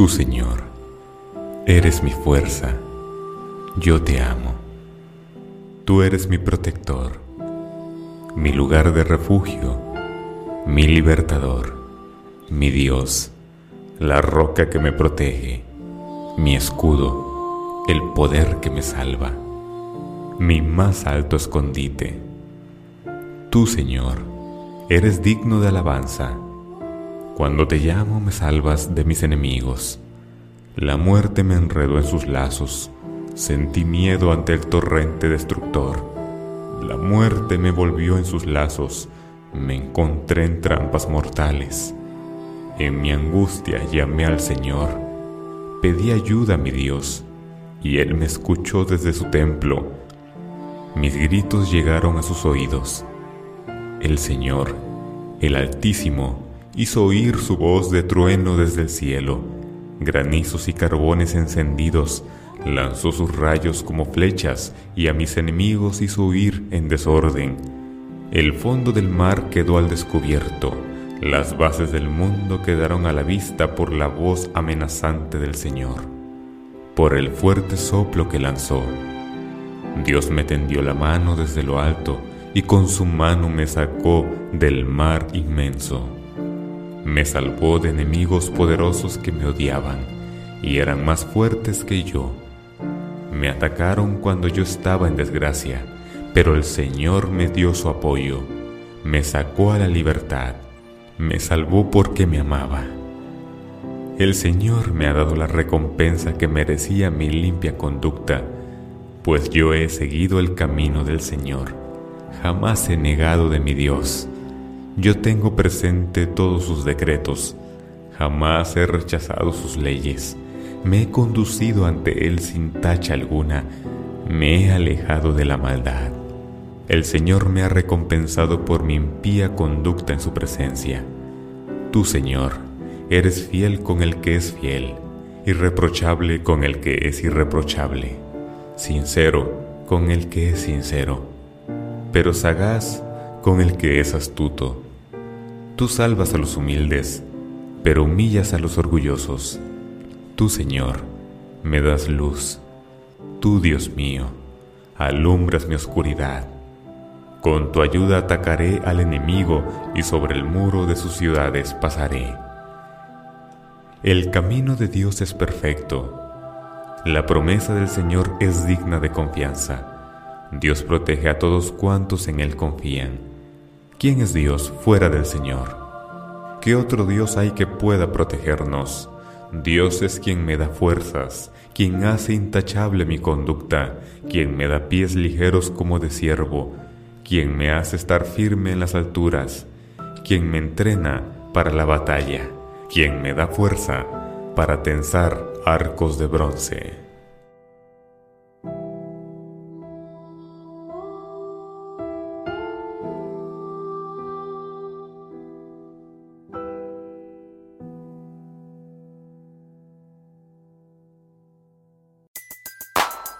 Tú, Señor, eres mi fuerza, yo te amo. Tú eres mi protector, mi lugar de refugio, mi libertador, mi Dios, la roca que me protege, mi escudo, el poder que me salva, mi más alto escondite. Tú, Señor, eres digno de alabanza cuando te llamo me salvas de mis enemigos. La muerte me enredó en sus lazos. Sentí miedo ante el torrente destructor. La muerte me volvió en sus lazos. Me encontré en trampas mortales. En mi angustia llamé al Señor. Pedí ayuda a mi Dios, y Él me escuchó desde su templo. Mis gritos llegaron a sus oídos. El Señor, el Altísimo, hizo oír su voz de trueno desde el cielo. Granizos y carbones encendidos, lanzó sus rayos como flechas y a mis enemigos hizo huir en desorden. El fondo del mar quedó al descubierto, las bases del mundo quedaron a la vista por la voz amenazante del Señor, por el fuerte soplo que lanzó. Dios me tendió la mano desde lo alto y con su mano me sacó del mar inmenso. Me salvó de enemigos poderosos que me odiaban y eran más fuertes que yo. Me atacaron cuando yo estaba en desgracia, pero el Señor me dio su apoyo, me sacó a la libertad, me salvó porque me amaba. El Señor me ha dado la recompensa que merecía mi limpia conducta, pues yo he seguido el camino del Señor, jamás he negado de mi Dios. Yo tengo presente todos sus decretos, jamás he rechazado sus leyes, me he conducido ante Él sin tacha alguna, me he alejado de la maldad. El Señor me ha recompensado por mi impía conducta en su presencia. Tú, Señor, eres fiel con el que es fiel, irreprochable con el que es irreprochable, sincero con el que es sincero, pero sagaz con el que es astuto. Tú salvas a los humildes, pero humillas a los orgullosos. Tú, Señor, me das luz. Tú, Dios mío, alumbras mi oscuridad. Con tu ayuda atacaré al enemigo y sobre el muro de sus ciudades pasaré. El camino de Dios es perfecto. La promesa del Señor es digna de confianza. Dios protege a todos cuantos en Él confían. ¿Quién es Dios fuera del Señor? ¿Qué otro Dios hay que pueda protegernos? Dios es quien me da fuerzas, quien hace intachable mi conducta, quien me da pies ligeros como de siervo, quien me hace estar firme en las alturas, quien me entrena para la batalla, quien me da fuerza para tensar arcos de bronce.